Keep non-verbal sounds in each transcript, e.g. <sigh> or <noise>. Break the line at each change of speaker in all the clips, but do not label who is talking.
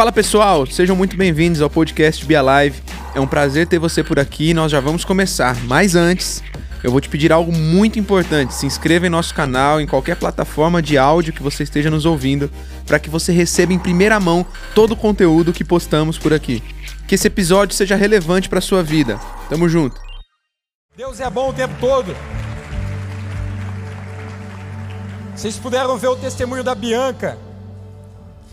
Fala pessoal, sejam muito bem-vindos ao podcast Be Alive. É um prazer ter você por aqui e nós já vamos começar. Mas antes, eu vou te pedir algo muito importante. Se inscreva em nosso canal, em qualquer plataforma de áudio que você esteja nos ouvindo, para que você receba em primeira mão todo o conteúdo que postamos por aqui. Que esse episódio seja relevante para sua vida. Tamo junto.
Deus é bom o tempo todo. Vocês puderam ver o testemunho da Bianca.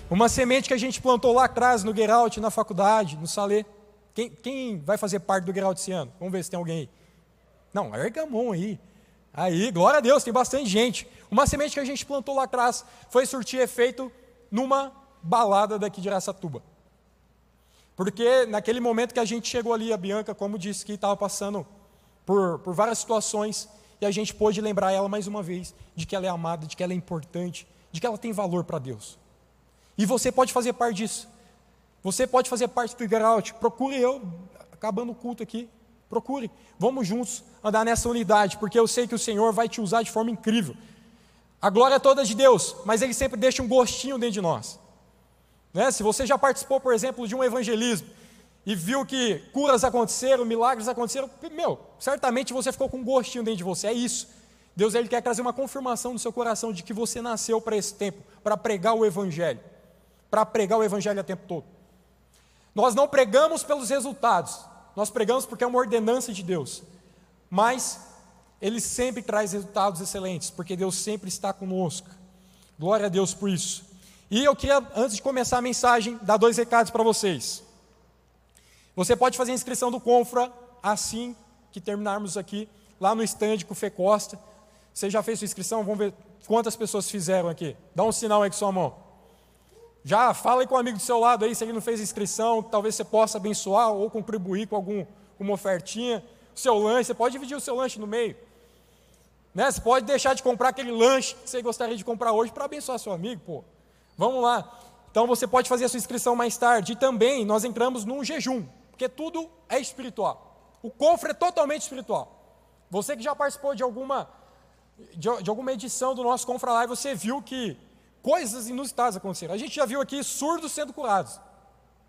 Uma semente que a gente plantou lá atrás no Geralt, na faculdade, no Salê. Quem, quem vai fazer parte do Geralt esse ano? Vamos ver se tem alguém aí. Não, erga a mão aí. Aí, glória a Deus, tem bastante gente. Uma semente que a gente plantou lá atrás foi surtir efeito numa balada daqui de Araçatuba. Porque naquele momento que a gente chegou ali, a Bianca, como disse, que estava passando por, por várias situações, e a gente pôde lembrar ela mais uma vez de que ela é amada, de que ela é importante, de que ela tem valor para Deus. E você pode fazer parte disso. Você pode fazer parte do Igraut. Procure eu, acabando o culto aqui. Procure. Vamos juntos andar nessa unidade, porque eu sei que o Senhor vai te usar de forma incrível. A glória é toda de Deus, mas Ele sempre deixa um gostinho dentro de nós. Né? Se você já participou, por exemplo, de um evangelismo e viu que curas aconteceram, milagres aconteceram, meu, certamente você ficou com um gostinho dentro de você. É isso. Deus ele quer trazer uma confirmação no seu coração de que você nasceu para esse tempo, para pregar o Evangelho para pregar o Evangelho o tempo todo. Nós não pregamos pelos resultados, nós pregamos porque é uma ordenança de Deus, mas Ele sempre traz resultados excelentes, porque Deus sempre está conosco. Glória a Deus por isso. E eu queria, antes de começar a mensagem, dar dois recados para vocês. Você pode fazer a inscrição do Confra assim que terminarmos aqui, lá no estande com o Fê Costa. Você já fez sua inscrição? Vamos ver quantas pessoas fizeram aqui. Dá um sinal aí com sua mão. Já fala aí com o amigo do seu lado aí, se ele não fez inscrição, talvez você possa abençoar ou contribuir com algum, uma ofertinha. O seu lanche, você pode dividir o seu lanche no meio. Né? Você pode deixar de comprar aquele lanche que você gostaria de comprar hoje para abençoar seu amigo, pô. Vamos lá. Então você pode fazer a sua inscrição mais tarde. E também nós entramos num jejum, porque tudo é espiritual. O cofre é totalmente espiritual. Você que já participou de alguma, de, de alguma edição do nosso Confra Live, você viu que coisas inusitadas aconteceram. A gente já viu aqui surdos sendo curados.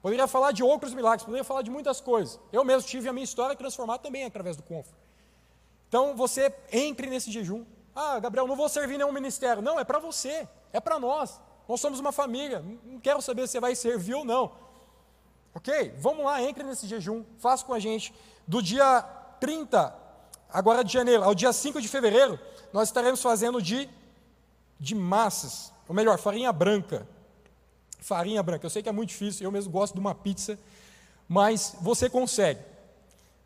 Poderia falar de outros milagres, poderia falar de muitas coisas. Eu mesmo tive a minha história transformada também através do Confra. Então você entre nesse jejum. Ah, Gabriel, não vou servir nenhum ministério. Não, é para você, é para nós. Nós somos uma família. Não quero saber se você vai servir ou não. Ok? Vamos lá, entre nesse jejum, faça com a gente. Do dia 30, agora de janeiro, ao dia 5 de fevereiro, nós estaremos fazendo de, de massas. Ou melhor, farinha branca. Farinha branca. Eu sei que é muito difícil, eu mesmo gosto de uma pizza, mas você consegue.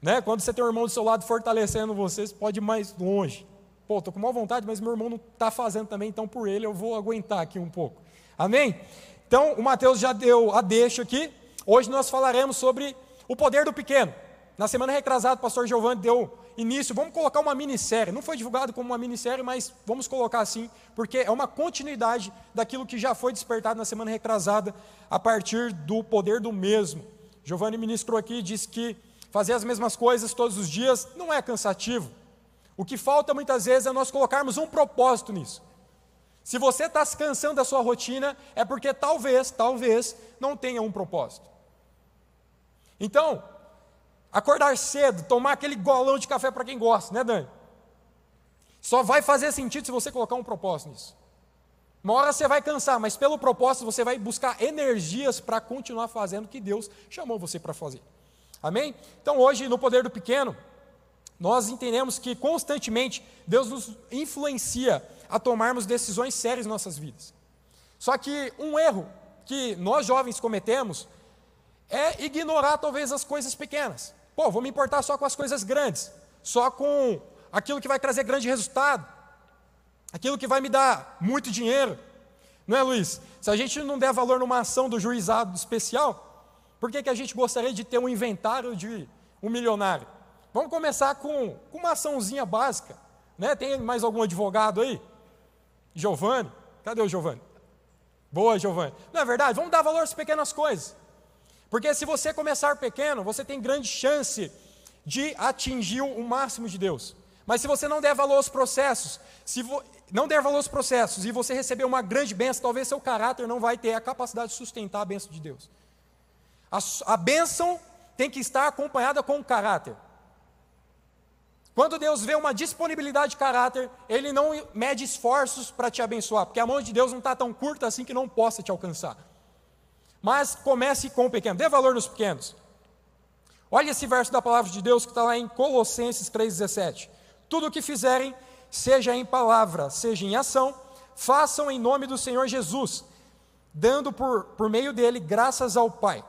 Né? Quando você tem um irmão do seu lado fortalecendo você, você pode ir mais longe. Pô, estou com má vontade, mas meu irmão não está fazendo também, então por ele eu vou aguentar aqui um pouco. Amém? Então, o Mateus já deu a deixa aqui. Hoje nós falaremos sobre o poder do pequeno. Na semana retrasada, o pastor Giovanni deu início, vamos colocar uma minissérie. Não foi divulgado como uma minissérie, mas vamos colocar assim, porque é uma continuidade daquilo que já foi despertado na semana retrasada, a partir do poder do mesmo. Giovanni ministrou aqui e disse que fazer as mesmas coisas todos os dias não é cansativo. O que falta muitas vezes é nós colocarmos um propósito nisso. Se você está se cansando da sua rotina, é porque talvez, talvez, não tenha um propósito. Então, Acordar cedo, tomar aquele golão de café para quem gosta, né, Dani? Só vai fazer sentido se você colocar um propósito nisso. Uma hora você vai cansar, mas pelo propósito você vai buscar energias para continuar fazendo o que Deus chamou você para fazer. Amém? Então hoje, no poder do pequeno, nós entendemos que constantemente Deus nos influencia a tomarmos decisões sérias em nossas vidas. Só que um erro que nós jovens cometemos é ignorar talvez as coisas pequenas. Pô, vou me importar só com as coisas grandes, só com aquilo que vai trazer grande resultado, aquilo que vai me dar muito dinheiro. Não é, Luiz? Se a gente não der valor numa ação do juizado especial, por que, que a gente gostaria de ter um inventário de um milionário? Vamos começar com, com uma açãozinha básica. Né? Tem mais algum advogado aí? Giovanni? Cadê o Giovanni? Boa, Giovanni. Não é verdade? Vamos dar valor às pequenas coisas. Porque se você começar pequeno, você tem grande chance de atingir o máximo de Deus. Mas se você não der valor aos processos, se vo... não der valor aos processos e você receber uma grande bênção, talvez seu caráter não vai ter a capacidade de sustentar a bênção de Deus. A, a bênção tem que estar acompanhada com o caráter. Quando Deus vê uma disponibilidade de caráter, Ele não mede esforços para te abençoar, porque a mão de Deus não está tão curta assim que não possa te alcançar. Mas comece com o pequeno, dê valor nos pequenos. Olha esse verso da palavra de Deus que está lá em Colossenses 3,17. Tudo o que fizerem, seja em palavra, seja em ação, façam em nome do Senhor Jesus, dando por, por meio dele graças ao Pai.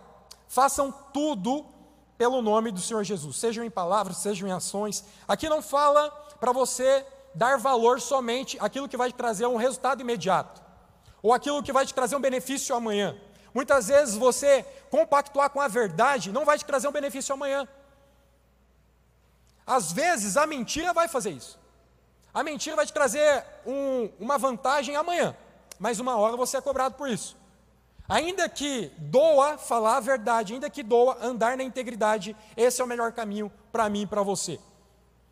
Façam tudo pelo nome do Senhor Jesus, sejam em palavras, sejam em ações. Aqui não fala para você dar valor somente aquilo que vai te trazer um resultado imediato, ou aquilo que vai te trazer um benefício amanhã. Muitas vezes você compactuar com a verdade não vai te trazer um benefício amanhã. Às vezes a mentira vai fazer isso. A mentira vai te trazer um, uma vantagem amanhã, mas uma hora você é cobrado por isso. Ainda que doa falar a verdade, ainda que doa andar na integridade, esse é o melhor caminho para mim e para você.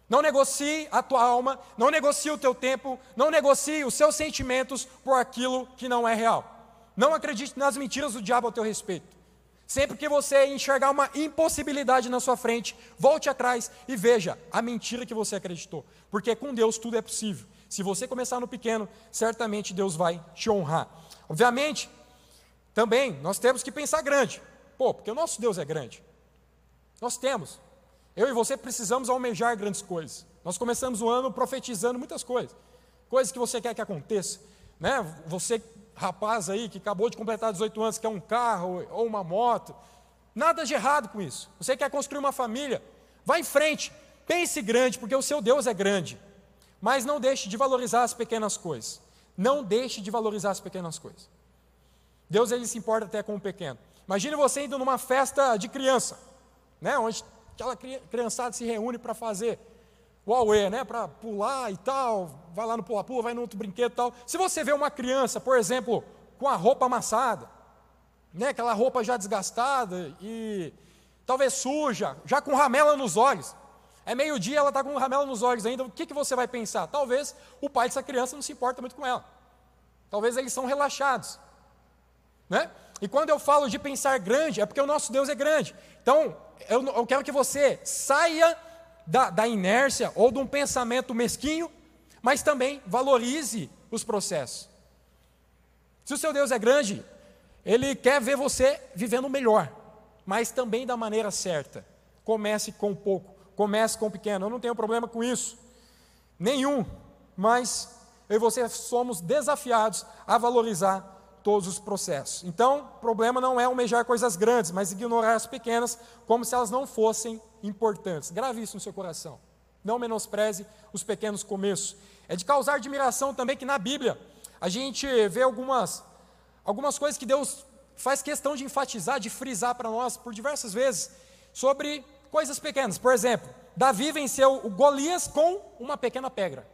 Não negocie a tua alma, não negocie o teu tempo, não negocie os seus sentimentos por aquilo que não é real. Não acredite nas mentiras do diabo ao teu respeito. Sempre que você enxergar uma impossibilidade na sua frente, volte atrás e veja a mentira que você acreditou. Porque com Deus tudo é possível. Se você começar no pequeno, certamente Deus vai te honrar. Obviamente, também nós temos que pensar grande. Pô, porque o nosso Deus é grande. Nós temos. Eu e você precisamos almejar grandes coisas. Nós começamos o ano profetizando muitas coisas. Coisas que você quer que aconteça. Né? Você, rapaz aí, que acabou de completar 18 anos, quer um carro ou uma moto. Nada de errado com isso. Você quer construir uma família. Vá em frente. Pense grande, porque o seu Deus é grande. Mas não deixe de valorizar as pequenas coisas. Não deixe de valorizar as pequenas coisas. Deus ele se importa até com o pequeno. Imagine você indo numa festa de criança, né, onde aquela criançada se reúne para fazer auê, né, para pular e tal, vai lá no pula-pula, vai no outro brinquedo e tal. Se você vê uma criança, por exemplo, com a roupa amassada, né, aquela roupa já desgastada e talvez suja, já com ramela nos olhos, é meio-dia, ela está com ramela nos olhos ainda, o que, que você vai pensar? Talvez o pai dessa criança não se importa muito com ela. Talvez eles são relaxados. Né? E quando eu falo de pensar grande, é porque o nosso Deus é grande. Então, eu, eu quero que você saia da, da inércia ou de um pensamento mesquinho, mas também valorize os processos. Se o seu Deus é grande, ele quer ver você vivendo melhor, mas também da maneira certa. Comece com pouco, comece com pequeno. Eu não tenho problema com isso, nenhum, mas eu e você somos desafiados a valorizar todos os processos. Então, o problema não é almejar coisas grandes, mas ignorar as pequenas como se elas não fossem importantes. Grave isso no seu coração. Não menospreze os pequenos começos. É de causar admiração também que na Bíblia a gente vê algumas, algumas coisas que Deus faz questão de enfatizar, de frisar para nós por diversas vezes, sobre coisas pequenas. Por exemplo, Davi venceu o Golias com uma pequena pedra.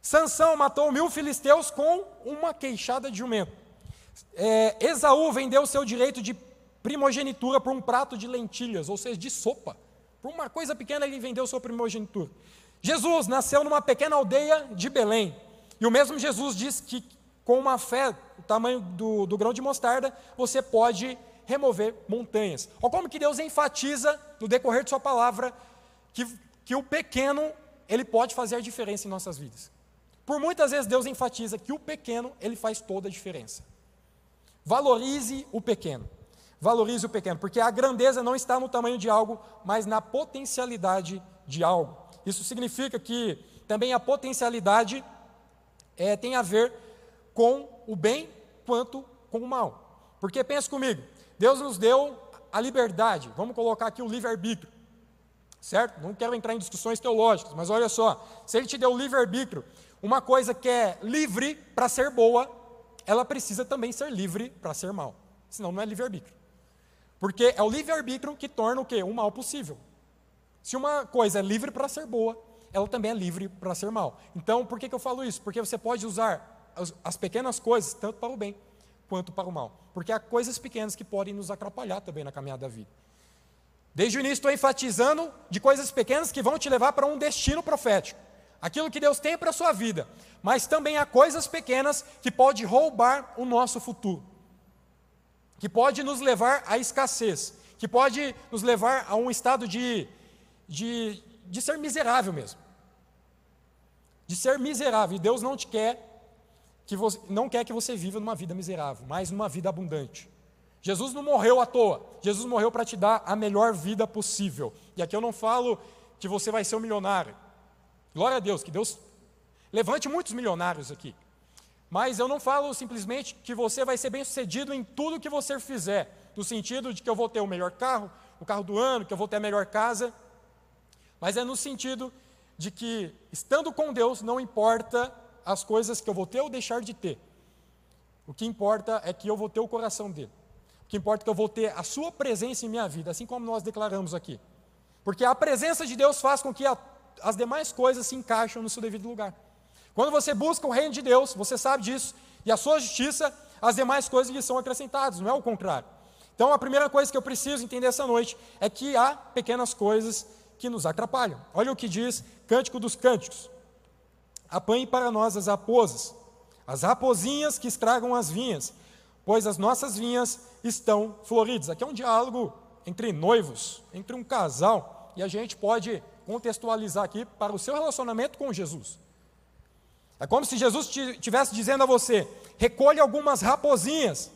Sansão matou mil filisteus com uma queixada de jumento. É, Esaú vendeu seu direito de primogenitura por um prato de lentilhas, ou seja, de sopa. Por uma coisa pequena ele vendeu sua primogenitura. Jesus nasceu numa pequena aldeia de Belém. E o mesmo Jesus diz que com uma fé, o tamanho do, do grão de mostarda, você pode remover montanhas. Olha como que Deus enfatiza no decorrer de sua palavra que, que o pequeno ele pode fazer a diferença em nossas vidas. Por muitas vezes Deus enfatiza que o pequeno, ele faz toda a diferença. Valorize o pequeno. Valorize o pequeno, porque a grandeza não está no tamanho de algo, mas na potencialidade de algo. Isso significa que também a potencialidade é, tem a ver com o bem quanto com o mal. Porque pense comigo, Deus nos deu a liberdade, vamos colocar aqui o livre-arbítrio, certo? Não quero entrar em discussões teológicas, mas olha só, se Ele te deu o livre-arbítrio, uma coisa que é livre para ser boa, ela precisa também ser livre para ser mal. Senão não é livre-arbítrio. Porque é o livre-arbítrio que torna o quê? O mal possível. Se uma coisa é livre para ser boa, ela também é livre para ser mal. Então, por que, que eu falo isso? Porque você pode usar as, as pequenas coisas tanto para o bem quanto para o mal. Porque há coisas pequenas que podem nos atrapalhar também na caminhada da vida. Desde o início estou enfatizando de coisas pequenas que vão te levar para um destino profético aquilo que Deus tem para a sua vida. mas também há coisas pequenas que podem roubar o nosso futuro, que pode nos levar à escassez, que pode nos levar a um estado de, de, de ser miserável mesmo. De ser miserável. E Deus não te quer que você, não quer que você viva numa vida miserável, mas numa vida abundante. Jesus não morreu à toa. Jesus morreu para te dar a melhor vida possível. E aqui eu não falo que você vai ser um milionário. Glória a Deus, que Deus levante muitos milionários aqui. Mas eu não falo simplesmente que você vai ser bem sucedido em tudo que você fizer, no sentido de que eu vou ter o melhor carro, o carro do ano, que eu vou ter a melhor casa. Mas é no sentido de que, estando com Deus, não importa as coisas que eu vou ter ou deixar de ter. O que importa é que eu vou ter o coração dele. O que importa é que eu vou ter a sua presença em minha vida, assim como nós declaramos aqui. Porque a presença de Deus faz com que a, as demais coisas se encaixem no seu devido lugar. Quando você busca o reino de Deus, você sabe disso, e a sua justiça, as demais coisas lhe são acrescentadas, não é o contrário. Então, a primeira coisa que eu preciso entender essa noite é que há pequenas coisas que nos atrapalham. Olha o que diz Cântico dos Cânticos. Apanhe para nós as raposas, as raposinhas que estragam as vinhas, pois as nossas vinhas estão floridas. Aqui é um diálogo entre noivos, entre um casal, e a gente pode contextualizar aqui para o seu relacionamento com Jesus. É como se Jesus estivesse dizendo a você: recolhe algumas raposinhas,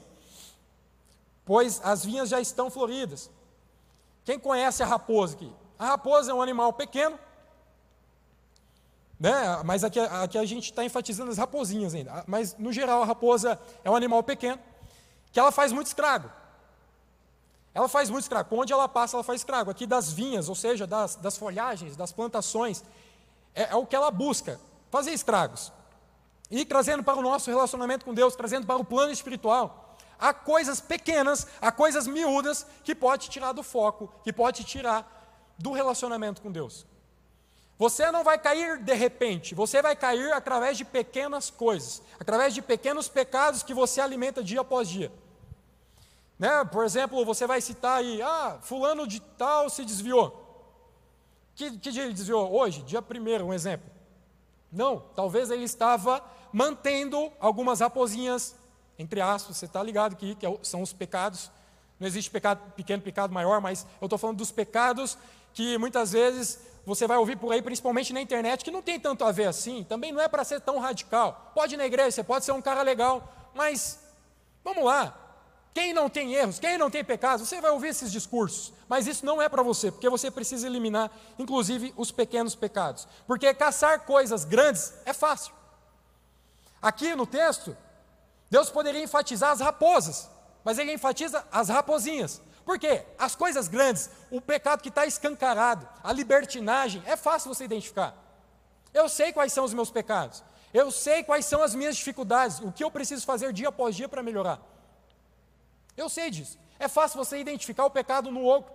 pois as vinhas já estão floridas. Quem conhece a raposa aqui? A raposa é um animal pequeno, né? mas aqui, aqui a gente está enfatizando as raposinhas ainda. Mas, no geral, a raposa é um animal pequeno, que ela faz muito estrago. Ela faz muito estrago. Onde ela passa, ela faz estrago. Aqui das vinhas, ou seja, das, das folhagens, das plantações, é, é o que ela busca, fazer estragos. E trazendo para o nosso relacionamento com Deus, trazendo para o plano espiritual, há coisas pequenas, há coisas miúdas que pode tirar do foco, que pode tirar do relacionamento com Deus. Você não vai cair de repente, você vai cair através de pequenas coisas, através de pequenos pecados que você alimenta dia após dia. Né? Por exemplo, você vai citar aí, ah, fulano de tal se desviou. Que, que dia ele desviou? Hoje, dia primeiro, um exemplo. Não, talvez ele estava mantendo algumas raposinhas, entre aspas, você está ligado aqui, que é são os pecados. Não existe pecado pequeno, pecado maior, mas eu estou falando dos pecados que muitas vezes você vai ouvir por aí, principalmente na internet, que não tem tanto a ver assim, também não é para ser tão radical. Pode ir na igreja, você pode ser um cara legal, mas vamos lá. Quem não tem erros, quem não tem pecados, você vai ouvir esses discursos, mas isso não é para você, porque você precisa eliminar, inclusive, os pequenos pecados. Porque caçar coisas grandes é fácil. Aqui no texto, Deus poderia enfatizar as raposas, mas ele enfatiza as raposinhas. Por quê? As coisas grandes, o pecado que está escancarado, a libertinagem, é fácil você identificar. Eu sei quais são os meus pecados, eu sei quais são as minhas dificuldades, o que eu preciso fazer dia após dia para melhorar. Eu sei disso. É fácil você identificar o pecado no outro,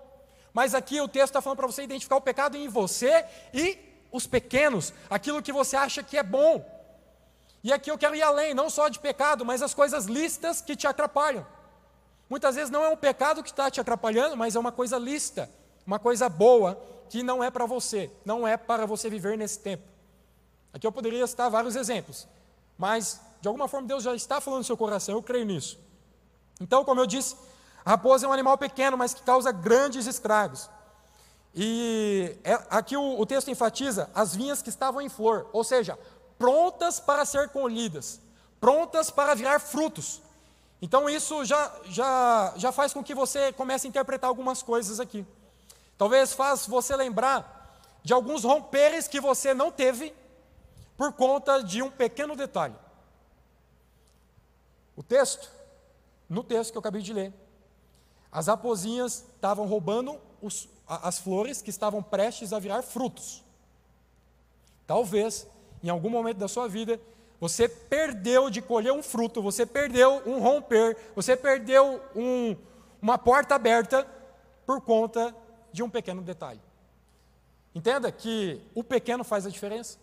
mas aqui o texto está falando para você identificar o pecado em você e os pequenos, aquilo que você acha que é bom. E aqui eu quero ir além, não só de pecado, mas as coisas listas que te atrapalham. Muitas vezes não é um pecado que está te atrapalhando, mas é uma coisa lícita, uma coisa boa, que não é para você, não é para você viver nesse tempo. Aqui eu poderia citar vários exemplos, mas de alguma forma Deus já está falando no seu coração, eu creio nisso. Então, como eu disse, a raposa é um animal pequeno, mas que causa grandes estragos. E é, aqui o, o texto enfatiza as vinhas que estavam em flor, ou seja, prontas para ser colhidas, prontas para virar frutos. Então isso já, já, já faz com que você comece a interpretar algumas coisas aqui. Talvez faz você lembrar de alguns romperes que você não teve por conta de um pequeno detalhe. O texto, no texto que eu acabei de ler, as raposinhas estavam roubando os, as flores que estavam prestes a virar frutos. Talvez, em algum momento da sua vida, você perdeu de colher um fruto, você perdeu um romper, você perdeu um, uma porta aberta por conta de um pequeno detalhe. Entenda que o pequeno faz a diferença.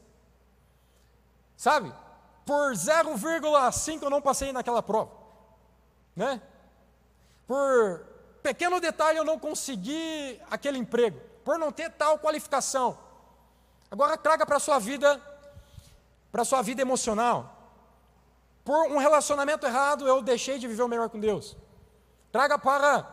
Sabe? Por 0,5 eu não passei naquela prova. Né? Por pequeno detalhe eu não consegui aquele emprego. Por não ter tal qualificação. Agora traga para sua vida para sua vida emocional. Por um relacionamento errado, eu deixei de viver o melhor com Deus. Traga para,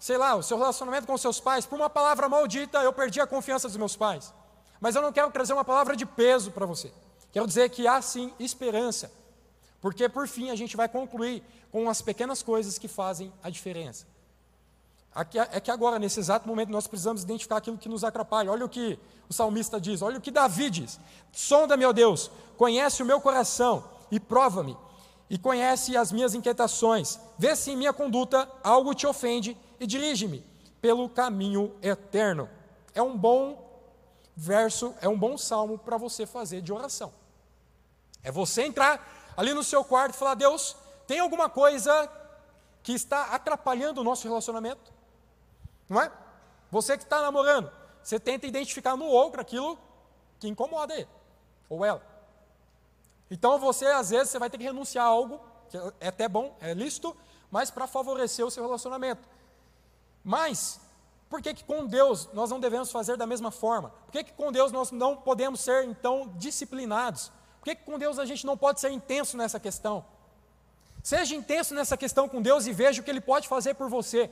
sei lá, o seu relacionamento com seus pais. Por uma palavra maldita, eu perdi a confiança dos meus pais. Mas eu não quero trazer uma palavra de peso para você. Quero dizer que há sim esperança. Porque por fim a gente vai concluir com as pequenas coisas que fazem a diferença. Aqui, é que agora, nesse exato momento, nós precisamos identificar aquilo que nos atrapalha. Olha o que o salmista diz, olha o que Davi diz. Sonda, meu Deus, conhece o meu coração e prova-me, e conhece as minhas inquietações. Vê se em minha conduta algo te ofende e dirige-me pelo caminho eterno. É um bom verso, é um bom salmo para você fazer de oração. É você entrar ali no seu quarto e falar: Deus, tem alguma coisa que está atrapalhando o nosso relacionamento? Não é? Você que está namorando, você tenta identificar no outro aquilo que incomoda ele ou ela. Então você, às vezes, você vai ter que renunciar a algo, que é até bom, é lícito, mas para favorecer o seu relacionamento. Mas, por que, que com Deus nós não devemos fazer da mesma forma? Por que, que com Deus nós não podemos ser, então, disciplinados? Por que, que com Deus a gente não pode ser intenso nessa questão? Seja intenso nessa questão com Deus e veja o que Ele pode fazer por você.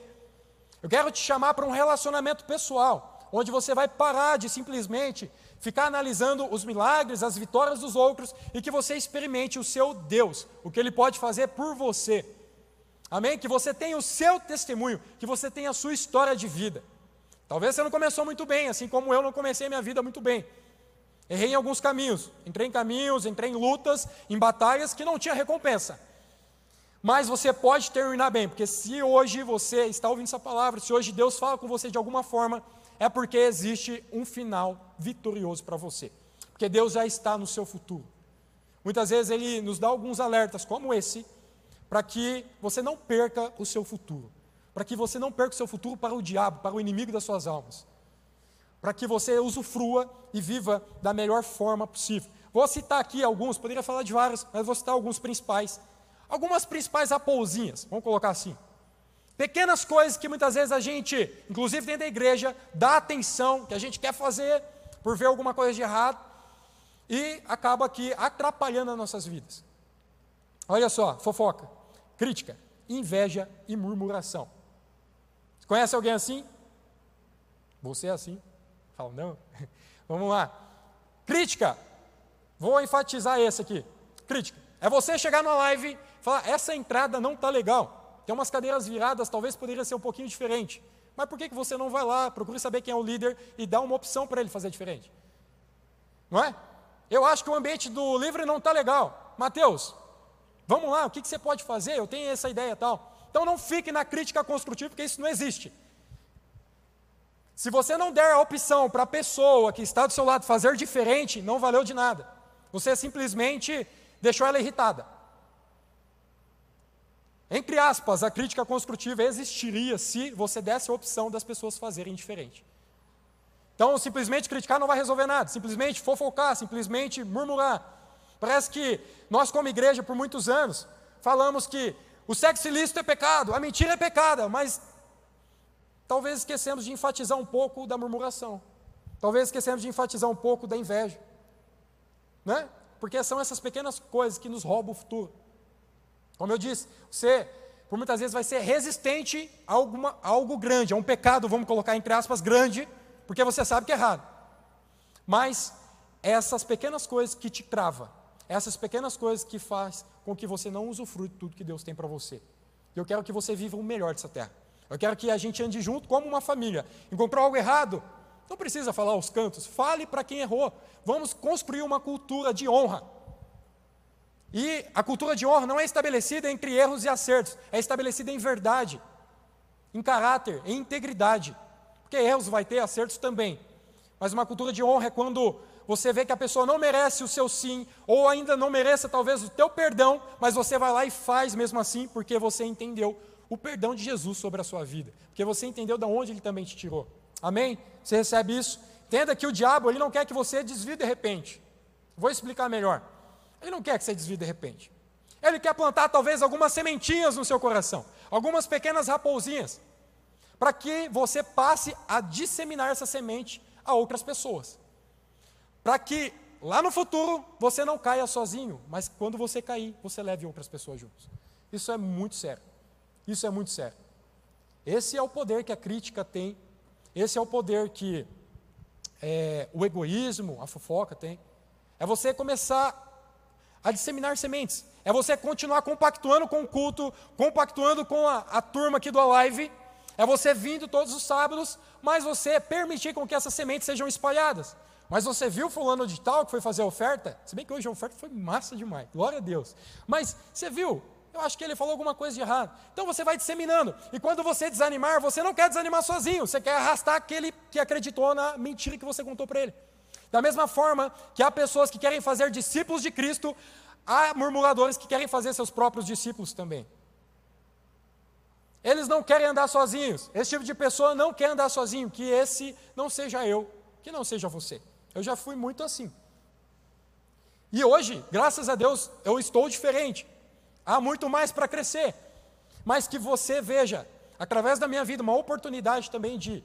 Eu quero te chamar para um relacionamento pessoal, onde você vai parar de simplesmente ficar analisando os milagres, as vitórias dos outros e que você experimente o seu Deus, o que Ele pode fazer por você. Amém? Que você tenha o seu testemunho, que você tenha a sua história de vida. Talvez você não começou muito bem, assim como eu não comecei minha vida muito bem. Errei em alguns caminhos, entrei em caminhos, entrei em lutas, em batalhas que não tinha recompensa. Mas você pode terminar bem, porque se hoje você está ouvindo essa palavra, se hoje Deus fala com você de alguma forma, é porque existe um final vitorioso para você. Porque Deus já está no seu futuro. Muitas vezes Ele nos dá alguns alertas, como esse, para que você não perca o seu futuro. Para que você não perca o seu futuro para o diabo, para o inimigo das suas almas. Para que você usufrua e viva da melhor forma possível. Vou citar aqui alguns, poderia falar de vários, mas vou citar alguns principais algumas principais raposinhas, vamos colocar assim. Pequenas coisas que muitas vezes a gente, inclusive dentro da igreja, dá atenção, que a gente quer fazer por ver alguma coisa de errado, e acaba aqui atrapalhando as nossas vidas. Olha só, fofoca, crítica, inveja e murmuração. Conhece alguém assim? Você é assim? Não. <laughs> Vamos lá. Crítica. Vou enfatizar esse aqui. Crítica. É você chegar numa live Falar, essa entrada não está legal. Tem umas cadeiras viradas, talvez poderia ser um pouquinho diferente. Mas por que, que você não vai lá, procure saber quem é o líder e dá uma opção para ele fazer diferente? Não é? Eu acho que o ambiente do livre não está legal. Mateus, vamos lá, o que, que você pode fazer? Eu tenho essa ideia tal. Então não fique na crítica construtiva, porque isso não existe. Se você não der a opção para a pessoa que está do seu lado fazer diferente, não valeu de nada. Você simplesmente deixou ela irritada. Entre aspas, a crítica construtiva existiria se você desse a opção das pessoas fazerem diferente. Então, simplesmente criticar não vai resolver nada, simplesmente fofocar, simplesmente murmurar. Parece que nós, como igreja, por muitos anos, falamos que o sexo ilícito é pecado, a mentira é pecado, mas talvez esquecemos de enfatizar um pouco da murmuração. Talvez esquecemos de enfatizar um pouco da inveja. Né? Porque são essas pequenas coisas que nos roubam o futuro. Como eu disse, você, por muitas vezes, vai ser resistente a, alguma, a algo grande, a um pecado, vamos colocar entre aspas, grande, porque você sabe que é errado. Mas essas pequenas coisas que te trava, essas pequenas coisas que faz com que você não usufrue de tudo que Deus tem para você. Eu quero que você viva o melhor dessa terra. Eu quero que a gente ande junto como uma família. Encontrou algo errado? Não precisa falar aos cantos, fale para quem errou. Vamos construir uma cultura de honra. E a cultura de honra não é estabelecida entre erros e acertos, é estabelecida em verdade, em caráter, em integridade. Porque erros vai ter, acertos também. Mas uma cultura de honra é quando você vê que a pessoa não merece o seu sim, ou ainda não mereça talvez o teu perdão, mas você vai lá e faz mesmo assim, porque você entendeu o perdão de Jesus sobre a sua vida, porque você entendeu de onde ele também te tirou. Amém? Você recebe isso? Entenda que o diabo ele não quer que você desvie de repente. Vou explicar melhor. Ele não quer que você desvie de repente. Ele quer plantar talvez algumas sementinhas no seu coração, algumas pequenas raposinhas, para que você passe a disseminar essa semente a outras pessoas. Para que lá no futuro você não caia sozinho, mas quando você cair, você leve outras pessoas juntos. Isso é muito sério. Isso é muito sério. Esse é o poder que a crítica tem, esse é o poder que é, o egoísmo, a fofoca tem. É você começar a disseminar sementes. É você continuar compactuando com o culto, compactuando com a, a turma aqui do Alive. É você vindo todos os sábados, mas você permitir com que essas sementes sejam espalhadas. Mas você viu fulano de tal que foi fazer a oferta? Se bem que hoje a oferta foi massa demais, glória a Deus. Mas você viu, eu acho que ele falou alguma coisa de errado. Então você vai disseminando. E quando você desanimar, você não quer desanimar sozinho, você quer arrastar aquele que acreditou na mentira que você contou para ele. Da mesma forma que há pessoas que querem fazer discípulos de Cristo, há murmuradores que querem fazer seus próprios discípulos também. Eles não querem andar sozinhos. Esse tipo de pessoa não quer andar sozinho. Que esse não seja eu, que não seja você. Eu já fui muito assim. E hoje, graças a Deus, eu estou diferente. Há muito mais para crescer. Mas que você veja, através da minha vida, uma oportunidade também de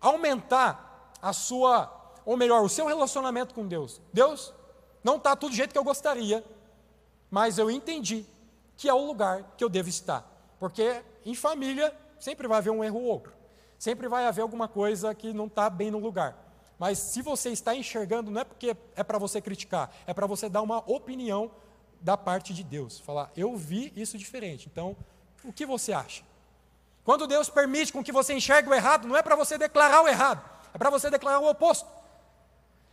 aumentar a sua, ou melhor, o seu relacionamento com Deus. Deus não está tudo do jeito que eu gostaria, mas eu entendi que é o lugar que eu devo estar. Porque em família sempre vai haver um erro ou outro. Sempre vai haver alguma coisa que não está bem no lugar. Mas se você está enxergando, não é porque é para você criticar, é para você dar uma opinião da parte de Deus. Falar, eu vi isso diferente, então o que você acha? Quando Deus permite com que você enxergue o errado, não é para você declarar o errado, é para você declarar o oposto.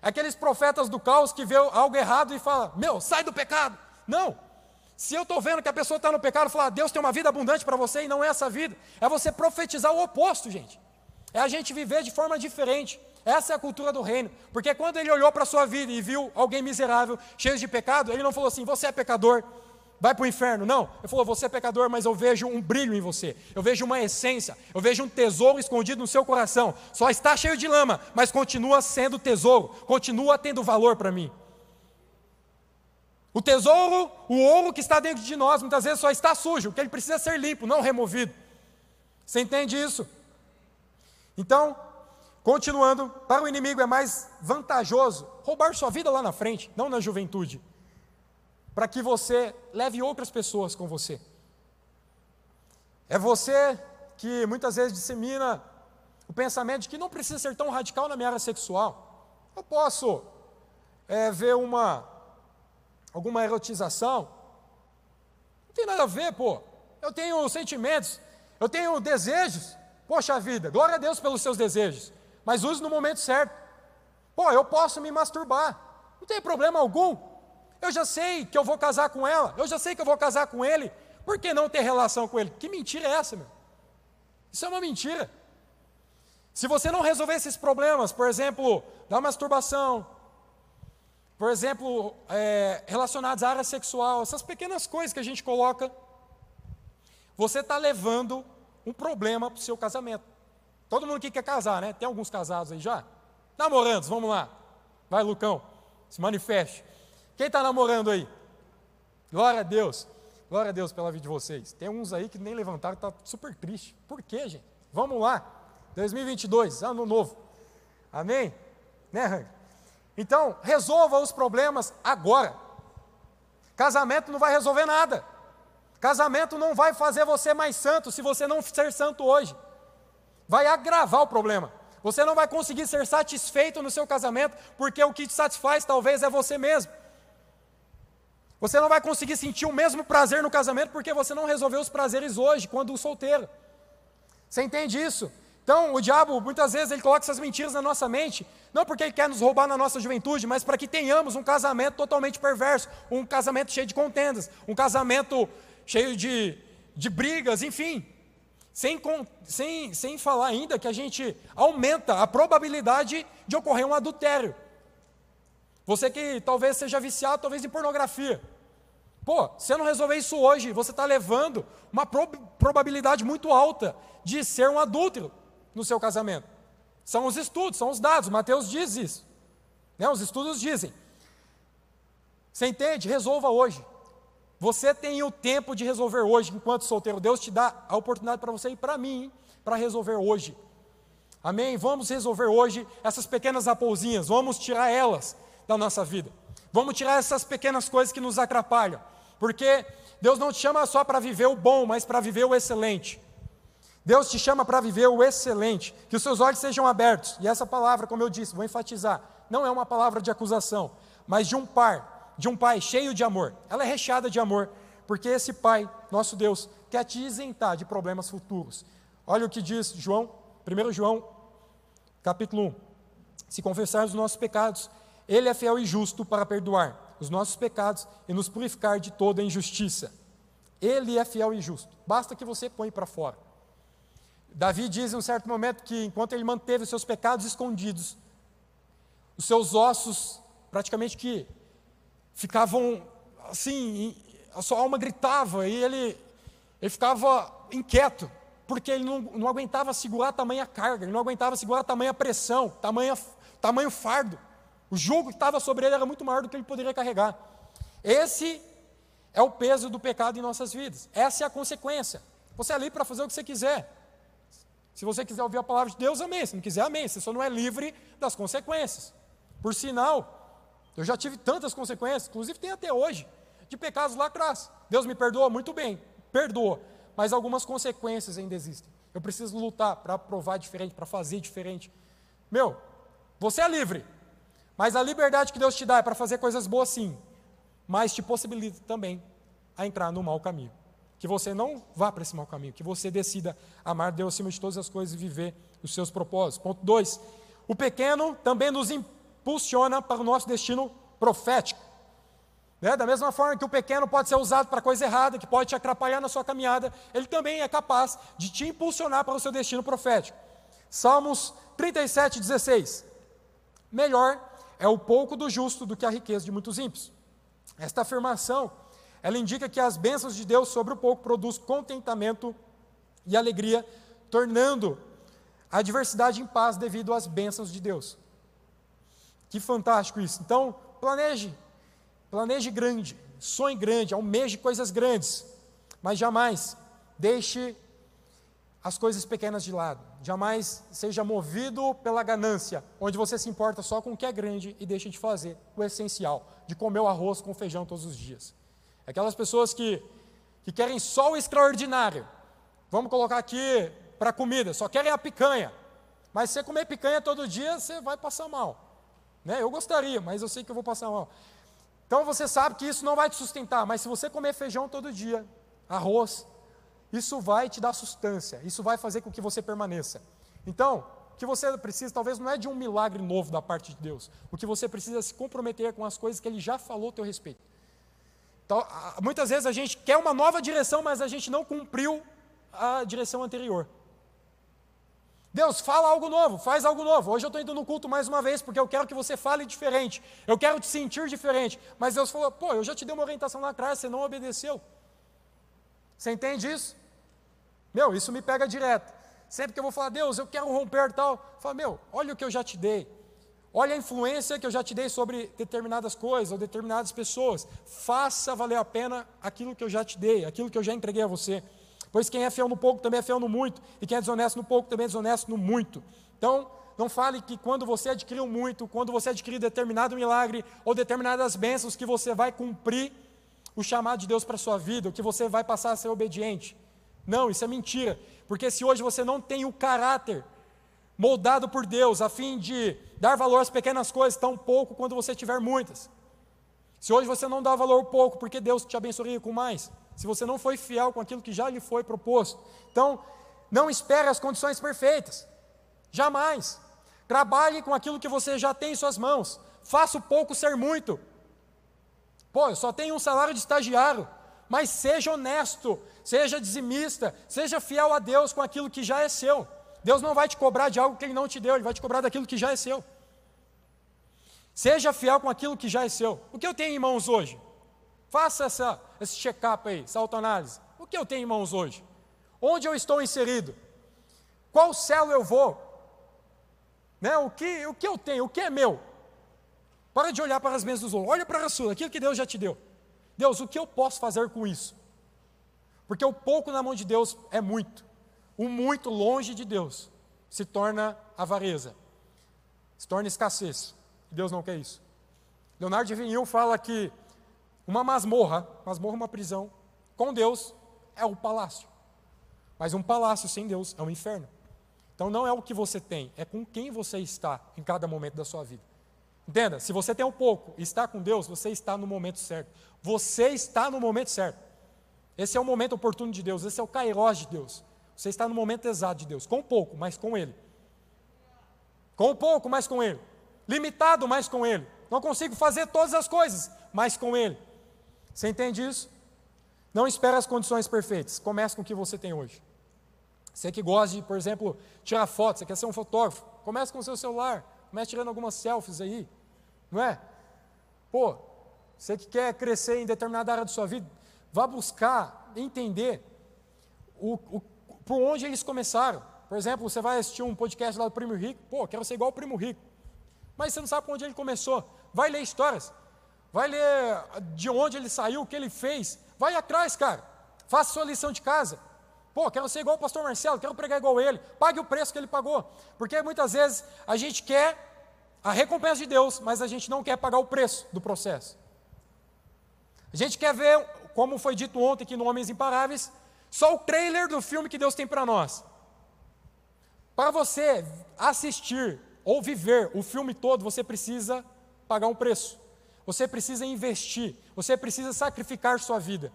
Aqueles profetas do caos que vê algo errado e fala, meu, sai do pecado. Não. Se eu estou vendo que a pessoa está no pecado, falar, Deus tem uma vida abundante para você e não é essa vida, é você profetizar o oposto, gente. É a gente viver de forma diferente. Essa é a cultura do reino. Porque quando ele olhou para a sua vida e viu alguém miserável, cheio de pecado, ele não falou assim: você é pecador, vai para o inferno. Não. Ele falou: você é pecador, mas eu vejo um brilho em você. Eu vejo uma essência. Eu vejo um tesouro escondido no seu coração. Só está cheio de lama, mas continua sendo tesouro. Continua tendo valor para mim. O tesouro, o ouro que está dentro de nós, muitas vezes só está sujo, porque ele precisa ser limpo, não removido. Você entende isso? Então, Continuando, para o inimigo é mais vantajoso roubar sua vida lá na frente, não na juventude, para que você leve outras pessoas com você. É você que muitas vezes dissemina o pensamento de que não precisa ser tão radical na minha área sexual. Eu posso é, ver uma alguma erotização. Não tem nada a ver, pô. Eu tenho sentimentos, eu tenho desejos. Poxa vida, glória a Deus pelos seus desejos mas use no momento certo. Pô, eu posso me masturbar, não tem problema algum. Eu já sei que eu vou casar com ela, eu já sei que eu vou casar com ele, por que não ter relação com ele? Que mentira é essa, meu? Isso é uma mentira. Se você não resolver esses problemas, por exemplo, da masturbação, por exemplo, é, relacionados à área sexual, essas pequenas coisas que a gente coloca, você está levando um problema para o seu casamento. Todo mundo aqui quer casar, né? Tem alguns casados aí já? Namorandos, vamos lá. Vai, Lucão, se manifeste. Quem está namorando aí? Glória a Deus. Glória a Deus pela vida de vocês. Tem uns aí que nem levantaram, está super triste. Por quê, gente? Vamos lá. 2022, ano novo. Amém? Né, Hank? Então, resolva os problemas agora. Casamento não vai resolver nada. Casamento não vai fazer você mais santo se você não ser santo hoje vai agravar o problema. Você não vai conseguir ser satisfeito no seu casamento, porque o que te satisfaz talvez é você mesmo. Você não vai conseguir sentir o mesmo prazer no casamento porque você não resolveu os prazeres hoje, quando solteiro. Você entende isso? Então, o diabo, muitas vezes, ele coloca essas mentiras na nossa mente, não porque ele quer nos roubar na nossa juventude, mas para que tenhamos um casamento totalmente perverso, um casamento cheio de contendas, um casamento cheio de, de brigas, enfim. Sem, sem, sem falar ainda que a gente aumenta a probabilidade de ocorrer um adultério. Você que talvez seja viciado, talvez em pornografia. Pô, se eu não resolver isso hoje, você está levando uma prob probabilidade muito alta de ser um adúltero no seu casamento. São os estudos, são os dados, Mateus diz isso. Né? Os estudos dizem. Você entende? Resolva hoje. Você tem o tempo de resolver hoje, enquanto solteiro. Deus te dá a oportunidade para você e para mim, para resolver hoje. Amém? Vamos resolver hoje essas pequenas raposinhas, vamos tirar elas da nossa vida. Vamos tirar essas pequenas coisas que nos atrapalham, porque Deus não te chama só para viver o bom, mas para viver o excelente. Deus te chama para viver o excelente, que os seus olhos sejam abertos. E essa palavra, como eu disse, vou enfatizar, não é uma palavra de acusação, mas de um par, de um pai cheio de amor. Ela é recheada de amor, porque esse pai, nosso Deus, quer te isentar de problemas futuros. Olha o que diz João, 1 João, capítulo 1. Se confessarmos os nossos pecados, ele é fiel e justo para perdoar os nossos pecados e nos purificar de toda injustiça. Ele é fiel e justo. Basta que você põe para fora. Davi diz em um certo momento que enquanto ele manteve os seus pecados escondidos, os seus ossos praticamente que ficavam assim, a sua alma gritava e ele, ele ficava inquieto, porque ele não, não aguentava segurar tamanha carga, ele não aguentava segurar tamanha pressão, tamanha, tamanho fardo. O jugo que estava sobre ele era muito maior do que ele poderia carregar. Esse é o peso do pecado em nossas vidas. Essa é a consequência. Você é ali para fazer o que você quiser. Se você quiser ouvir a palavra de Deus, amém. Se não quiser, amém. Você só não é livre das consequências. Por sinal, eu já tive tantas consequências, inclusive tem até hoje, de pecados lá atrás. Deus me perdoa muito bem, perdoa, mas algumas consequências ainda existem. Eu preciso lutar para provar diferente, para fazer diferente. Meu, você é livre, mas a liberdade que Deus te dá é para fazer coisas boas sim, mas te possibilita também a entrar no mau caminho que você não vá para esse mau caminho, que você decida amar Deus acima de todas as coisas e viver os seus propósitos. Ponto 2. O pequeno também nos impulsiona para o nosso destino profético. Né? Da mesma forma que o pequeno pode ser usado para coisa errada, que pode te atrapalhar na sua caminhada, ele também é capaz de te impulsionar para o seu destino profético. Salmos 37, 16. Melhor é o pouco do justo do que a riqueza de muitos ímpios. Esta afirmação ela indica que as bênçãos de Deus sobre o pouco produz contentamento e alegria, tornando a adversidade em paz devido às bênçãos de Deus. Que fantástico isso. Então, planeje, planeje grande, sonhe grande, almeje coisas grandes, mas jamais deixe as coisas pequenas de lado. Jamais seja movido pela ganância, onde você se importa só com o que é grande e deixa de fazer o essencial, de comer o arroz com feijão todos os dias. Aquelas pessoas que, que querem só o extraordinário. Vamos colocar aqui para comida, só querem a picanha. Mas se você comer picanha todo dia, você vai passar mal. Né? Eu gostaria, mas eu sei que eu vou passar mal. Então você sabe que isso não vai te sustentar, mas se você comer feijão todo dia, arroz, isso vai te dar sustância, isso vai fazer com que você permaneça. Então, o que você precisa talvez não é de um milagre novo da parte de Deus. O que você precisa é se comprometer com as coisas que Ele já falou a teu respeito. Então, muitas vezes a gente quer uma nova direção, mas a gente não cumpriu a direção anterior. Deus, fala algo novo, faz algo novo. Hoje eu estou indo no culto mais uma vez, porque eu quero que você fale diferente. Eu quero te sentir diferente. Mas Deus falou, pô, eu já te dei uma orientação lá atrás, você não obedeceu. Você entende isso? Meu, isso me pega direto. Sempre que eu vou falar, Deus, eu quero romper tal, fala, meu, olha o que eu já te dei. Olha a influência que eu já te dei sobre determinadas coisas ou determinadas pessoas. Faça valer a pena aquilo que eu já te dei, aquilo que eu já entreguei a você. Pois quem é fiel no pouco também é fiel no muito, e quem é desonesto no pouco também é desonesto no muito. Então, não fale que quando você adquiriu muito, quando você adquiriu determinado milagre ou determinadas bênçãos, que você vai cumprir o chamado de Deus para a sua vida, que você vai passar a ser obediente. Não, isso é mentira. Porque se hoje você não tem o caráter moldado por Deus, a fim de dar valor às pequenas coisas, tão pouco quando você tiver muitas. Se hoje você não dá valor pouco, porque Deus te abençoaria com mais? Se você não foi fiel com aquilo que já lhe foi proposto. Então, não espere as condições perfeitas. Jamais. Trabalhe com aquilo que você já tem em suas mãos. Faça o pouco ser muito. Pô, eu só tenho um salário de estagiário. Mas seja honesto, seja dizimista, seja fiel a Deus com aquilo que já é seu. Deus não vai te cobrar de algo que Ele não te deu, Ele vai te cobrar daquilo que já é seu. Seja fiel com aquilo que já é seu. O que eu tenho em mãos hoje? Faça essa, esse check-up aí, essa autoanálise. O que eu tenho em mãos hoje? Onde eu estou inserido? Qual célula eu vou? Né? O, que, o que eu tenho? O que é meu? Para de olhar para as bênçãos dos outros. Olha para a sua, aquilo que Deus já te deu. Deus, o que eu posso fazer com isso? Porque o pouco na mão de Deus é muito o muito longe de Deus se torna avareza, se torna escassez. Deus não quer isso. Leonardo de Vinil fala que uma masmorra, masmorra é uma prisão, com Deus é o palácio. Mas um palácio sem Deus é um inferno. Então não é o que você tem, é com quem você está em cada momento da sua vida. Entenda, se você tem um pouco e está com Deus, você está no momento certo. Você está no momento certo. Esse é o momento oportuno de Deus, esse é o kairós de Deus. Você está no momento exato de Deus, com pouco, mas com Ele. Com pouco, mas com Ele. Limitado, mas com Ele. Não consigo fazer todas as coisas, mas com Ele. Você entende isso? Não espere as condições perfeitas. Comece com o que você tem hoje. Você que gosta de, por exemplo, tirar fotos, você quer ser um fotógrafo, comece com o seu celular, comece tirando algumas selfies aí, não é? Pô, você que quer crescer em determinada área da sua vida, vá buscar entender o, o, por onde eles começaram. Por exemplo, você vai assistir um podcast lá do Primo Rico, pô, quero ser igual o Primo Rico. Mas você não sabe por onde ele começou. Vai ler histórias, vai ler de onde ele saiu, o que ele fez. Vai atrás, cara. Faça sua lição de casa. Pô, quero ser igual o pastor Marcelo, quero pregar igual ele. Pague o preço que ele pagou. Porque muitas vezes a gente quer a recompensa de Deus, mas a gente não quer pagar o preço do processo. A gente quer ver, como foi dito ontem aqui no Homens Imparáveis, só o trailer do filme que Deus tem para nós. Para você assistir ou viver o filme todo, você precisa pagar um preço. Você precisa investir, você precisa sacrificar sua vida.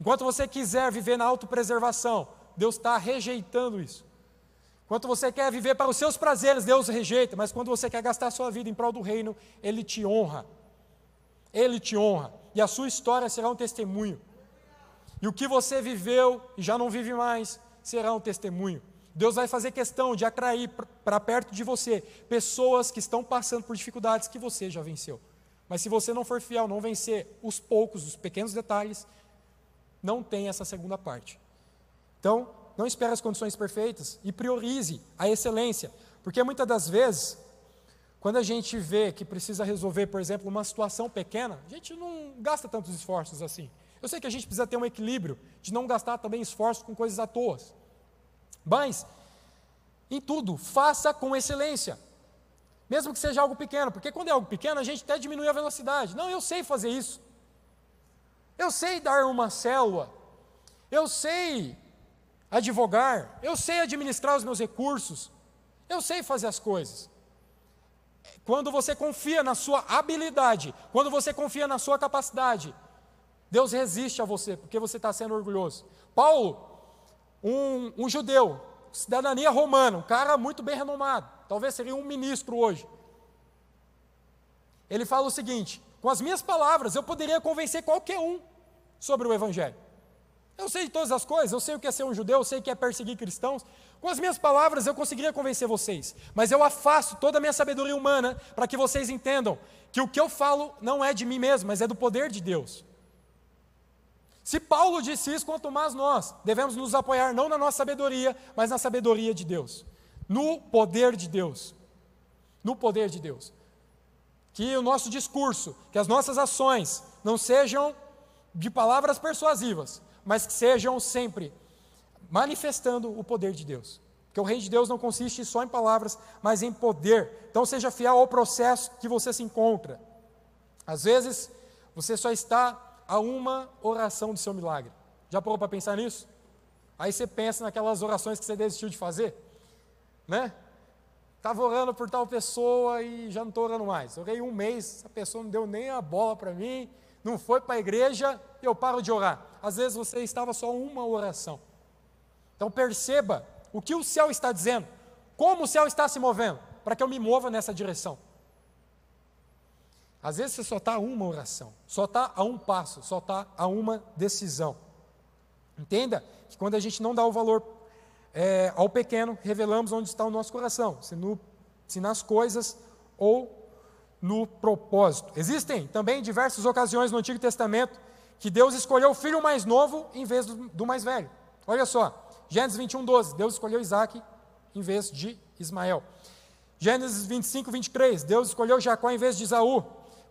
Enquanto você quiser viver na autopreservação, Deus está rejeitando isso. Enquanto você quer viver para os seus prazeres, Deus rejeita, mas quando você quer gastar sua vida em prol do reino, Ele te honra. Ele te honra. E a sua história será um testemunho. E o que você viveu e já não vive mais, será um testemunho. Deus vai fazer questão de atrair para perto de você pessoas que estão passando por dificuldades que você já venceu. Mas se você não for fiel, não vencer os poucos, os pequenos detalhes, não tem essa segunda parte. Então, não espere as condições perfeitas e priorize a excelência, porque muitas das vezes, quando a gente vê que precisa resolver, por exemplo, uma situação pequena, a gente não gasta tantos esforços assim. Eu sei que a gente precisa ter um equilíbrio de não gastar também esforços com coisas à toa. Mas, em tudo, faça com excelência. Mesmo que seja algo pequeno, porque quando é algo pequeno, a gente até diminui a velocidade. Não, eu sei fazer isso. Eu sei dar uma célula. Eu sei advogar. Eu sei administrar os meus recursos. Eu sei fazer as coisas. Quando você confia na sua habilidade, quando você confia na sua capacidade, Deus resiste a você, porque você está sendo orgulhoso. Paulo, um, um judeu, cidadania romana, um cara muito bem renomado, talvez seria um ministro hoje. Ele fala o seguinte: com as minhas palavras, eu poderia convencer qualquer um sobre o Evangelho. Eu sei de todas as coisas, eu sei o que é ser um judeu, eu sei o que é perseguir cristãos. Com as minhas palavras eu conseguiria convencer vocês, mas eu afasto toda a minha sabedoria humana para que vocês entendam que o que eu falo não é de mim mesmo, mas é do poder de Deus. Se Paulo disse isso, quanto mais nós devemos nos apoiar não na nossa sabedoria, mas na sabedoria de Deus, no poder de Deus. No poder de Deus. Que o nosso discurso, que as nossas ações não sejam de palavras persuasivas, mas que sejam sempre manifestando o poder de Deus. Porque o reino de Deus não consiste só em palavras, mas em poder. Então seja fiel ao processo que você se encontra. Às vezes, você só está a uma oração do seu milagre. Já parou para pensar nisso? Aí você pensa naquelas orações que você desistiu de fazer, né? Estava orando por tal pessoa e já não estou orando mais. Orei um mês, a pessoa não deu nem a bola para mim, não foi para a igreja, eu paro de orar. Às vezes você estava só uma oração. Então perceba o que o céu está dizendo, como o céu está se movendo, para que eu me mova nessa direção. Às vezes você só está a uma oração, só está a um passo, só está a uma decisão. Entenda que quando a gente não dá o valor é, ao pequeno, revelamos onde está o nosso coração, se, no, se nas coisas ou no propósito. Existem também diversas ocasiões no Antigo Testamento que Deus escolheu o filho mais novo em vez do, do mais velho. Olha só, Gênesis 21, 12, Deus escolheu Isaac em vez de Ismael. Gênesis 25, 23, Deus escolheu Jacó em vez de Isaú.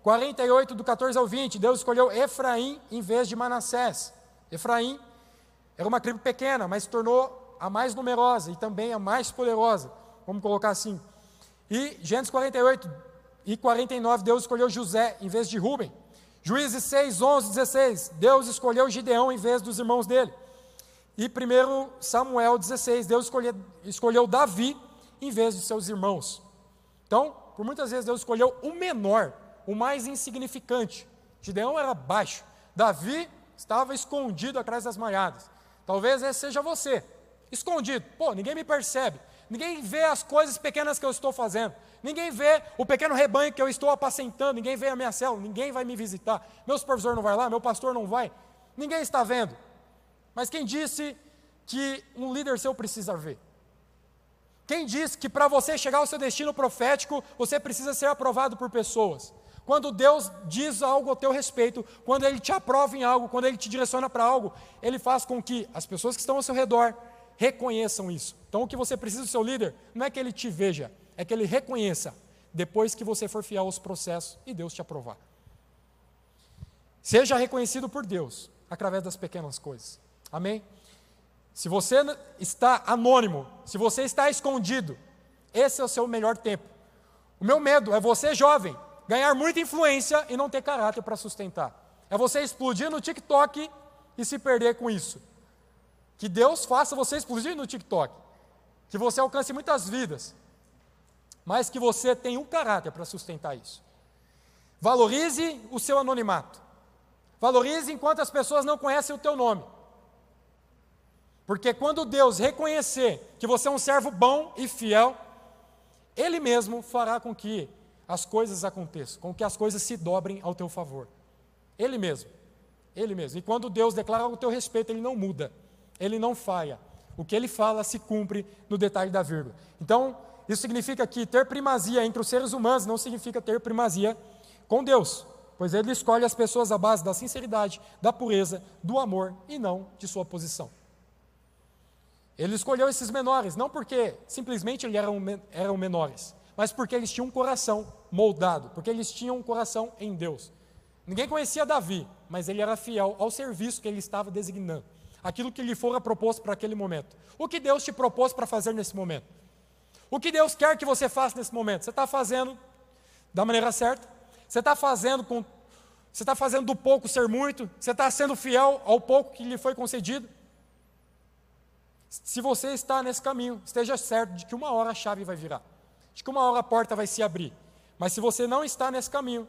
48, do 14 ao 20, Deus escolheu Efraim em vez de Manassés. Efraim era uma tribo pequena, mas se tornou a mais numerosa e também a mais poderosa, vamos colocar assim. E Gênesis 48, e 49, Deus escolheu José em vez de Rubem. Juízes 6, 11, 16, Deus escolheu Gideão em vez dos irmãos dele. E 1 Samuel 16, Deus escolheu, escolheu Davi em vez de seus irmãos. Então, por muitas vezes Deus escolheu o menor, o mais insignificante. Gideão era baixo, Davi estava escondido atrás das malhadas. Talvez esse seja você, escondido. Pô, ninguém me percebe, ninguém vê as coisas pequenas que eu estou fazendo, ninguém vê o pequeno rebanho que eu estou apacentando, ninguém vê a minha célula, ninguém vai me visitar, meu supervisor não vai lá, meu pastor não vai, ninguém está vendo. Mas quem disse que um líder seu precisa ver? Quem disse que para você chegar ao seu destino profético, você precisa ser aprovado por pessoas? Quando Deus diz algo ao teu respeito, quando Ele te aprova em algo, quando Ele te direciona para algo, Ele faz com que as pessoas que estão ao seu redor reconheçam isso. Então, o que você precisa do seu líder não é que ele te veja, é que ele reconheça depois que você for fiel aos processos e Deus te aprovar. Seja reconhecido por Deus através das pequenas coisas. Amém? Se você está anônimo, se você está escondido, esse é o seu melhor tempo. O meu medo é você, jovem, ganhar muita influência e não ter caráter para sustentar. É você explodir no TikTok e se perder com isso. Que Deus faça você explodir no TikTok. Que você alcance muitas vidas. Mas que você tenha um caráter para sustentar isso. Valorize o seu anonimato. Valorize enquanto as pessoas não conhecem o teu nome. Porque quando Deus reconhecer que você é um servo bom e fiel, Ele mesmo fará com que as coisas aconteçam, com que as coisas se dobrem ao teu favor. Ele mesmo. Ele mesmo. E quando Deus declara o teu respeito, Ele não muda, Ele não falha. O que Ele fala se cumpre no detalhe da vírgula. Então, isso significa que ter primazia entre os seres humanos não significa ter primazia com Deus, pois Ele escolhe as pessoas à base da sinceridade, da pureza, do amor e não de sua posição. Ele escolheu esses menores, não porque simplesmente eles eram, eram menores, mas porque eles tinham um coração moldado, porque eles tinham um coração em Deus. Ninguém conhecia Davi, mas ele era fiel ao serviço que ele estava designando, aquilo que lhe fora proposto para aquele momento. O que Deus te propôs para fazer nesse momento? O que Deus quer que você faça nesse momento? Você está fazendo da maneira certa? Você está fazendo com você está fazendo do pouco ser muito? Você está sendo fiel ao pouco que lhe foi concedido? Se você está nesse caminho, esteja certo de que uma hora a chave vai virar, de que uma hora a porta vai se abrir. Mas se você não está nesse caminho,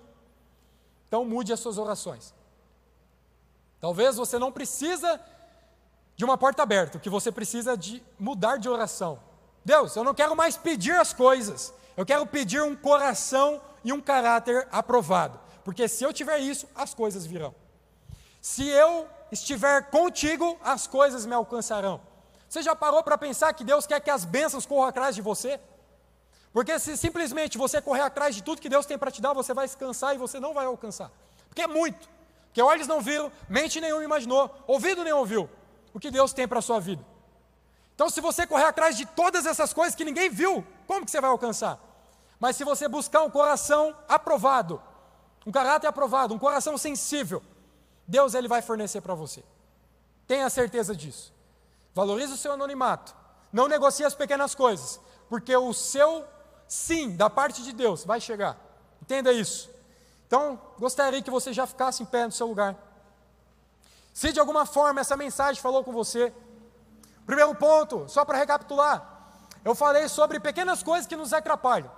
então mude as suas orações. Talvez você não precisa de uma porta aberta, o que você precisa de mudar de oração. Deus, eu não quero mais pedir as coisas, eu quero pedir um coração e um caráter aprovado, porque se eu tiver isso, as coisas virão. Se eu estiver contigo, as coisas me alcançarão. Você já parou para pensar que Deus quer que as bênçãos corram atrás de você? Porque se simplesmente você correr atrás de tudo que Deus tem para te dar, você vai se cansar e você não vai alcançar. Porque é muito. Porque olhos não viram, mente nenhum imaginou, ouvido nem ouviu o que Deus tem para a sua vida. Então, se você correr atrás de todas essas coisas que ninguém viu, como que você vai alcançar? Mas se você buscar um coração aprovado, um caráter aprovado, um coração sensível, Deus ele vai fornecer para você. Tenha certeza disso. Valorize o seu anonimato. Não negocie as pequenas coisas, porque o seu sim da parte de Deus vai chegar. Entenda isso. Então, gostaria que você já ficasse em pé no seu lugar. Se de alguma forma essa mensagem falou com você, primeiro ponto, só para recapitular, eu falei sobre pequenas coisas que nos atrapalham.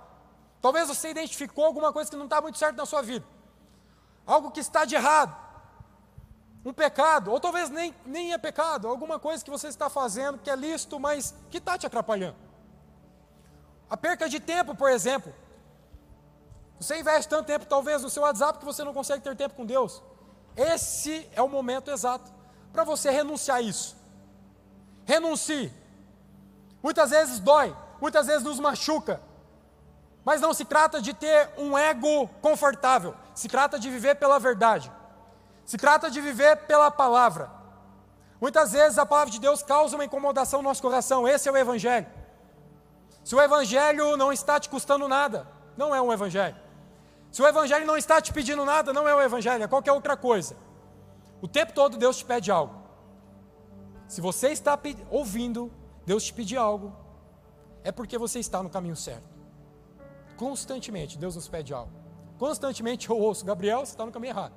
Talvez você identificou alguma coisa que não está muito certo na sua vida, algo que está de errado, um pecado, ou talvez nem, nem é pecado, alguma coisa que você está fazendo que é lícito, mas que está te atrapalhando. A perca de tempo, por exemplo. Você investe tanto tempo, talvez, no seu WhatsApp que você não consegue ter tempo com Deus. Esse é o momento exato para você renunciar a isso. Renuncie. Muitas vezes dói, muitas vezes nos machuca. Mas não se trata de ter um ego confortável, se trata de viver pela verdade. Se trata de viver pela palavra. Muitas vezes a palavra de Deus causa uma incomodação no nosso coração, esse é o Evangelho. Se o Evangelho não está te custando nada, não é um Evangelho. Se o Evangelho não está te pedindo nada, não é o Evangelho, é qualquer outra coisa. O tempo todo Deus te pede algo. Se você está ouvindo Deus te pedir algo, é porque você está no caminho certo. Constantemente, Deus nos pede algo. Constantemente eu ouço, Gabriel, você está no caminho errado.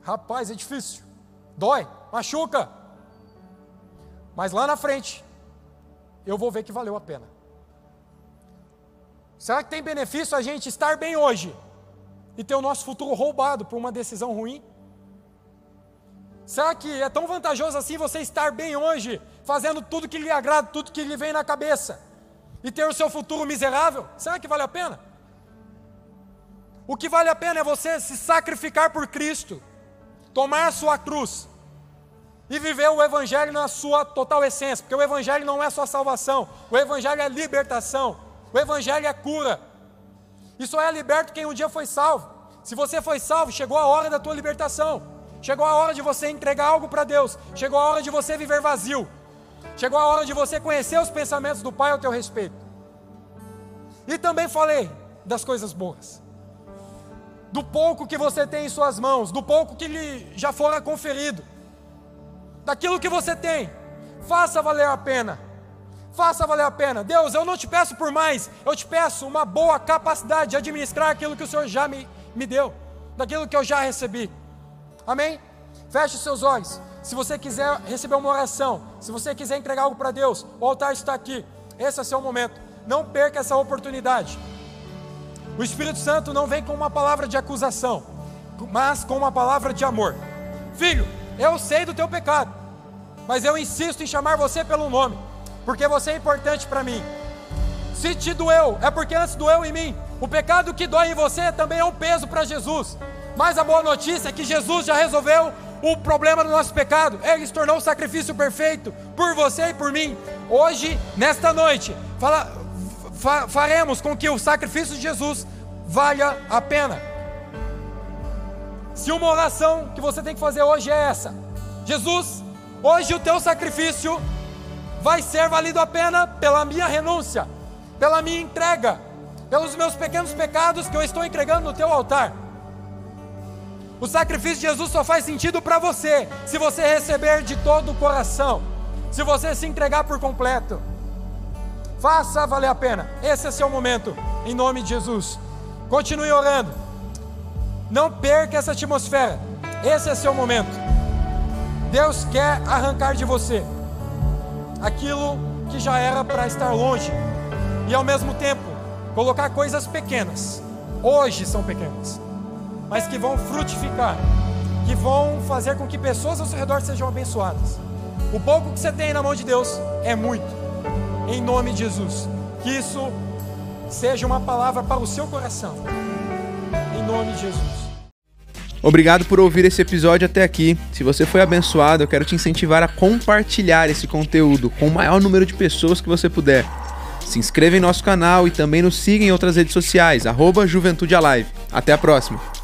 Rapaz, é difícil. Dói, machuca. Mas lá na frente, eu vou ver que valeu a pena. Será que tem benefício a gente estar bem hoje e ter o nosso futuro roubado por uma decisão ruim? Será que é tão vantajoso assim você estar bem hoje, fazendo tudo que lhe agrada, tudo que lhe vem na cabeça, e ter o seu futuro miserável? Será que vale a pena? O que vale a pena é você se sacrificar por Cristo, tomar a sua cruz e viver o Evangelho na sua total essência, porque o Evangelho não é só salvação, o Evangelho é libertação, o Evangelho é cura. E só é liberto quem um dia foi salvo. Se você foi salvo, chegou a hora da tua libertação, chegou a hora de você entregar algo para Deus, chegou a hora de você viver vazio, chegou a hora de você conhecer os pensamentos do Pai ao teu respeito. E também falei das coisas boas do pouco que você tem em suas mãos, do pouco que lhe já fora conferido, daquilo que você tem, faça valer a pena. Faça valer a pena. Deus, eu não te peço por mais, eu te peço uma boa capacidade de administrar aquilo que o Senhor já me, me deu, daquilo que eu já recebi. Amém? Feche os seus olhos. Se você quiser receber uma oração, se você quiser entregar algo para Deus, o altar está aqui. Esse é o seu momento. Não perca essa oportunidade. O Espírito Santo não vem com uma palavra de acusação, mas com uma palavra de amor. Filho, eu sei do teu pecado, mas eu insisto em chamar você pelo nome, porque você é importante para mim. Se te doeu, é porque antes doeu em mim. O pecado que dói em você também é um peso para Jesus. Mas a boa notícia é que Jesus já resolveu o problema do nosso pecado. Ele se tornou o sacrifício perfeito por você e por mim. Hoje, nesta noite, fala, fa faremos com que o sacrifício de Jesus valha a pena. Se uma oração que você tem que fazer hoje é essa: Jesus, hoje o teu sacrifício vai ser valido a pena pela minha renúncia, pela minha entrega, pelos meus pequenos pecados que eu estou entregando no teu altar. O sacrifício de Jesus só faz sentido para você se você receber de todo o coração, se você se entregar por completo. Faça valer a pena. Esse é seu momento, em nome de Jesus. Continue orando. Não perca essa atmosfera. Esse é seu momento. Deus quer arrancar de você aquilo que já era para estar longe e ao mesmo tempo colocar coisas pequenas. Hoje são pequenas, mas que vão frutificar, que vão fazer com que pessoas ao seu redor sejam abençoadas. O pouco que você tem na mão de Deus é muito em nome de Jesus. Que isso seja uma palavra para o seu coração, em nome de Jesus.
Obrigado por ouvir esse episódio até aqui. Se você foi abençoado, eu quero te incentivar a compartilhar esse conteúdo com o maior número de pessoas que você puder. Se inscreva em nosso canal e também nos siga em outras redes sociais, arroba Juventude Alive. Até a próxima!